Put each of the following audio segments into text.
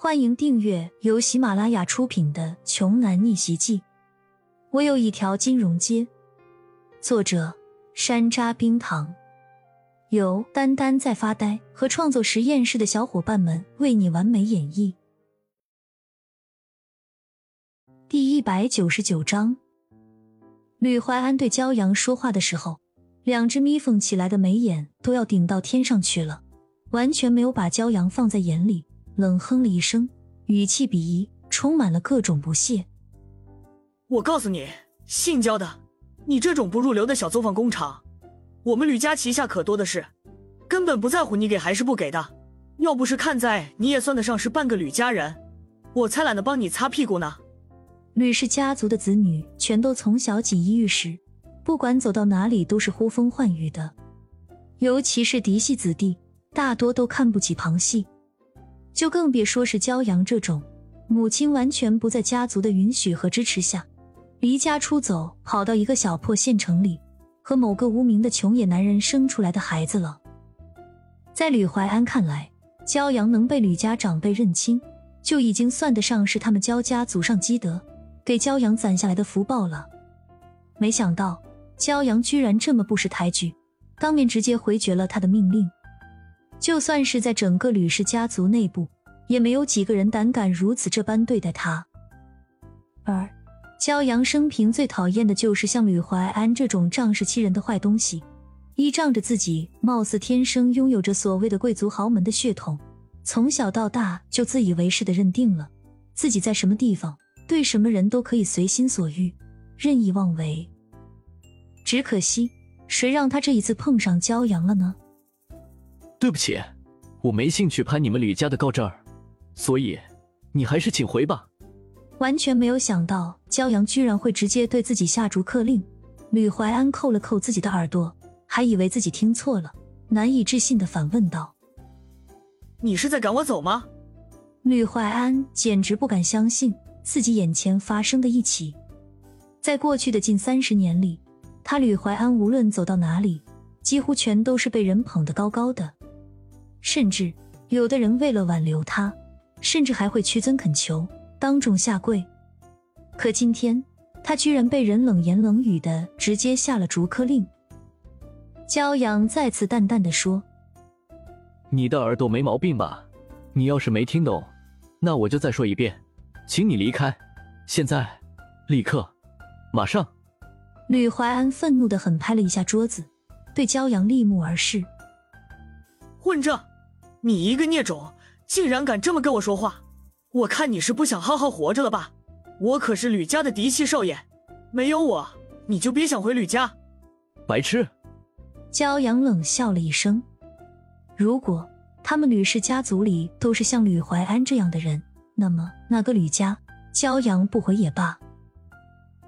欢迎订阅由喜马拉雅出品的《穷男逆袭记》。我有一条金融街。作者：山楂冰糖，由丹丹在发呆和创作实验室的小伙伴们为你完美演绎。第一百九十九章，吕怀安对骄阳说话的时候，两只眯缝起来的眉眼都要顶到天上去了，完全没有把骄阳放在眼里。冷哼了一声，语气鄙夷，充满了各种不屑。我告诉你，姓焦的，你这种不入流的小作坊工厂，我们吕家旗下可多的是，根本不在乎你给还是不给的。要不是看在你也算得上是半个吕家人，我才懒得帮你擦屁股呢。吕氏家族的子女全都从小锦衣玉食，不管走到哪里都是呼风唤雨的，尤其是嫡系子弟，大多都看不起旁系。就更别说是骄阳这种母亲完全不在家族的允许和支持下，离家出走，跑到一个小破县城里，和某个无名的穷野男人生出来的孩子了。在吕怀安看来，骄阳能被吕家长辈认亲，就已经算得上是他们焦家祖上积德，给骄阳攒下来的福报了。没想到骄阳居然这么不识抬举，当面直接回绝了他的命令。就算是在整个吕氏家族内部，也没有几个人胆敢如此这般对待他。而骄阳生平最讨厌的就是像吕怀安这种仗势欺人的坏东西，依仗着自己貌似天生拥有着所谓的贵族豪门的血统，从小到大就自以为是的认定了自己在什么地方对什么人都可以随心所欲、任意妄为。只可惜，谁让他这一次碰上骄阳了呢？对不起，我没兴趣拍你们吕家的高枝儿，所以你还是请回吧。完全没有想到骄阳居然会直接对自己下逐客令，吕怀安扣了扣自己的耳朵，还以为自己听错了，难以置信的反问道：“你是在赶我走吗？”吕怀安简直不敢相信自己眼前发生的一起。在过去的近三十年里，他吕怀安无论走到哪里，几乎全都是被人捧得高高的。甚至有的人为了挽留他，甚至还会屈尊恳求，当众下跪。可今天他居然被人冷言冷语的直接下了逐客令。骄阳再次淡淡的说：“你的耳朵没毛病吧？你要是没听懂，那我就再说一遍，请你离开，现在，立刻，马上。”吕怀安愤怒的狠拍了一下桌子，对骄阳立目而视：“混账！”你一个孽种，竟然敢这么跟我说话！我看你是不想好好活着了吧？我可是吕家的嫡系少爷，没有我，你就别想回吕家。白痴！骄阳冷笑了一声。如果他们吕氏家族里都是像吕怀安这样的人，那么那个吕家，骄阳不回也罢。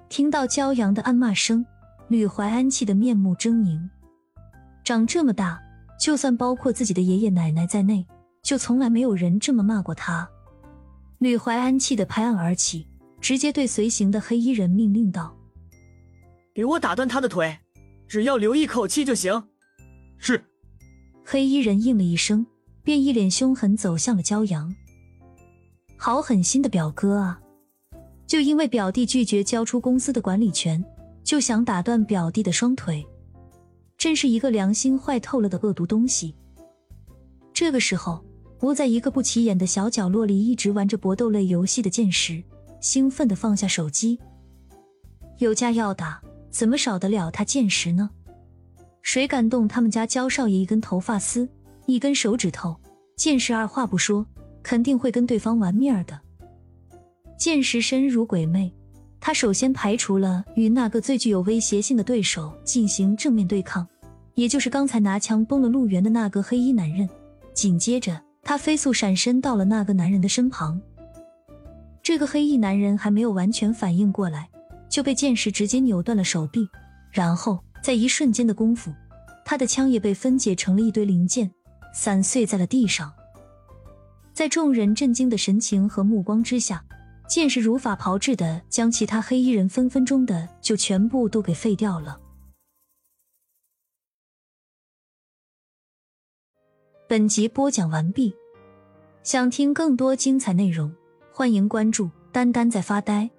听到骄阳的暗骂声，吕怀安气得面目狰狞。长这么大。就算包括自己的爷爷奶奶在内，就从来没有人这么骂过他。吕怀安气得拍案而起，直接对随行的黑衣人命令道：“给我打断他的腿，只要留一口气就行。”是。黑衣人应了一声，便一脸凶狠走向了骄阳。好狠心的表哥啊！就因为表弟拒绝交出公司的管理权，就想打断表弟的双腿。真是一个良心坏透了的恶毒东西。这个时候，窝在一个不起眼的小角落里，一直玩着搏斗类游戏的剑石，兴奋地放下手机。有架要打，怎么少得了他剑石呢？谁敢动他们家焦少爷一根头发丝、一根手指头，剑石二话不说，肯定会跟对方玩命的。剑石身如鬼魅。他首先排除了与那个最具有威胁性的对手进行正面对抗，也就是刚才拿枪崩了陆源的那个黑衣男人。紧接着，他飞速闪身到了那个男人的身旁。这个黑衣男人还没有完全反应过来，就被剑士直接扭断了手臂，然后在一瞬间的功夫，他的枪也被分解成了一堆零件，散碎在了地上。在众人震惊的神情和目光之下。剑士如法炮制的将其他黑衣人分分钟的就全部都给废掉了。本集播讲完毕，想听更多精彩内容，欢迎关注“丹丹在发呆”。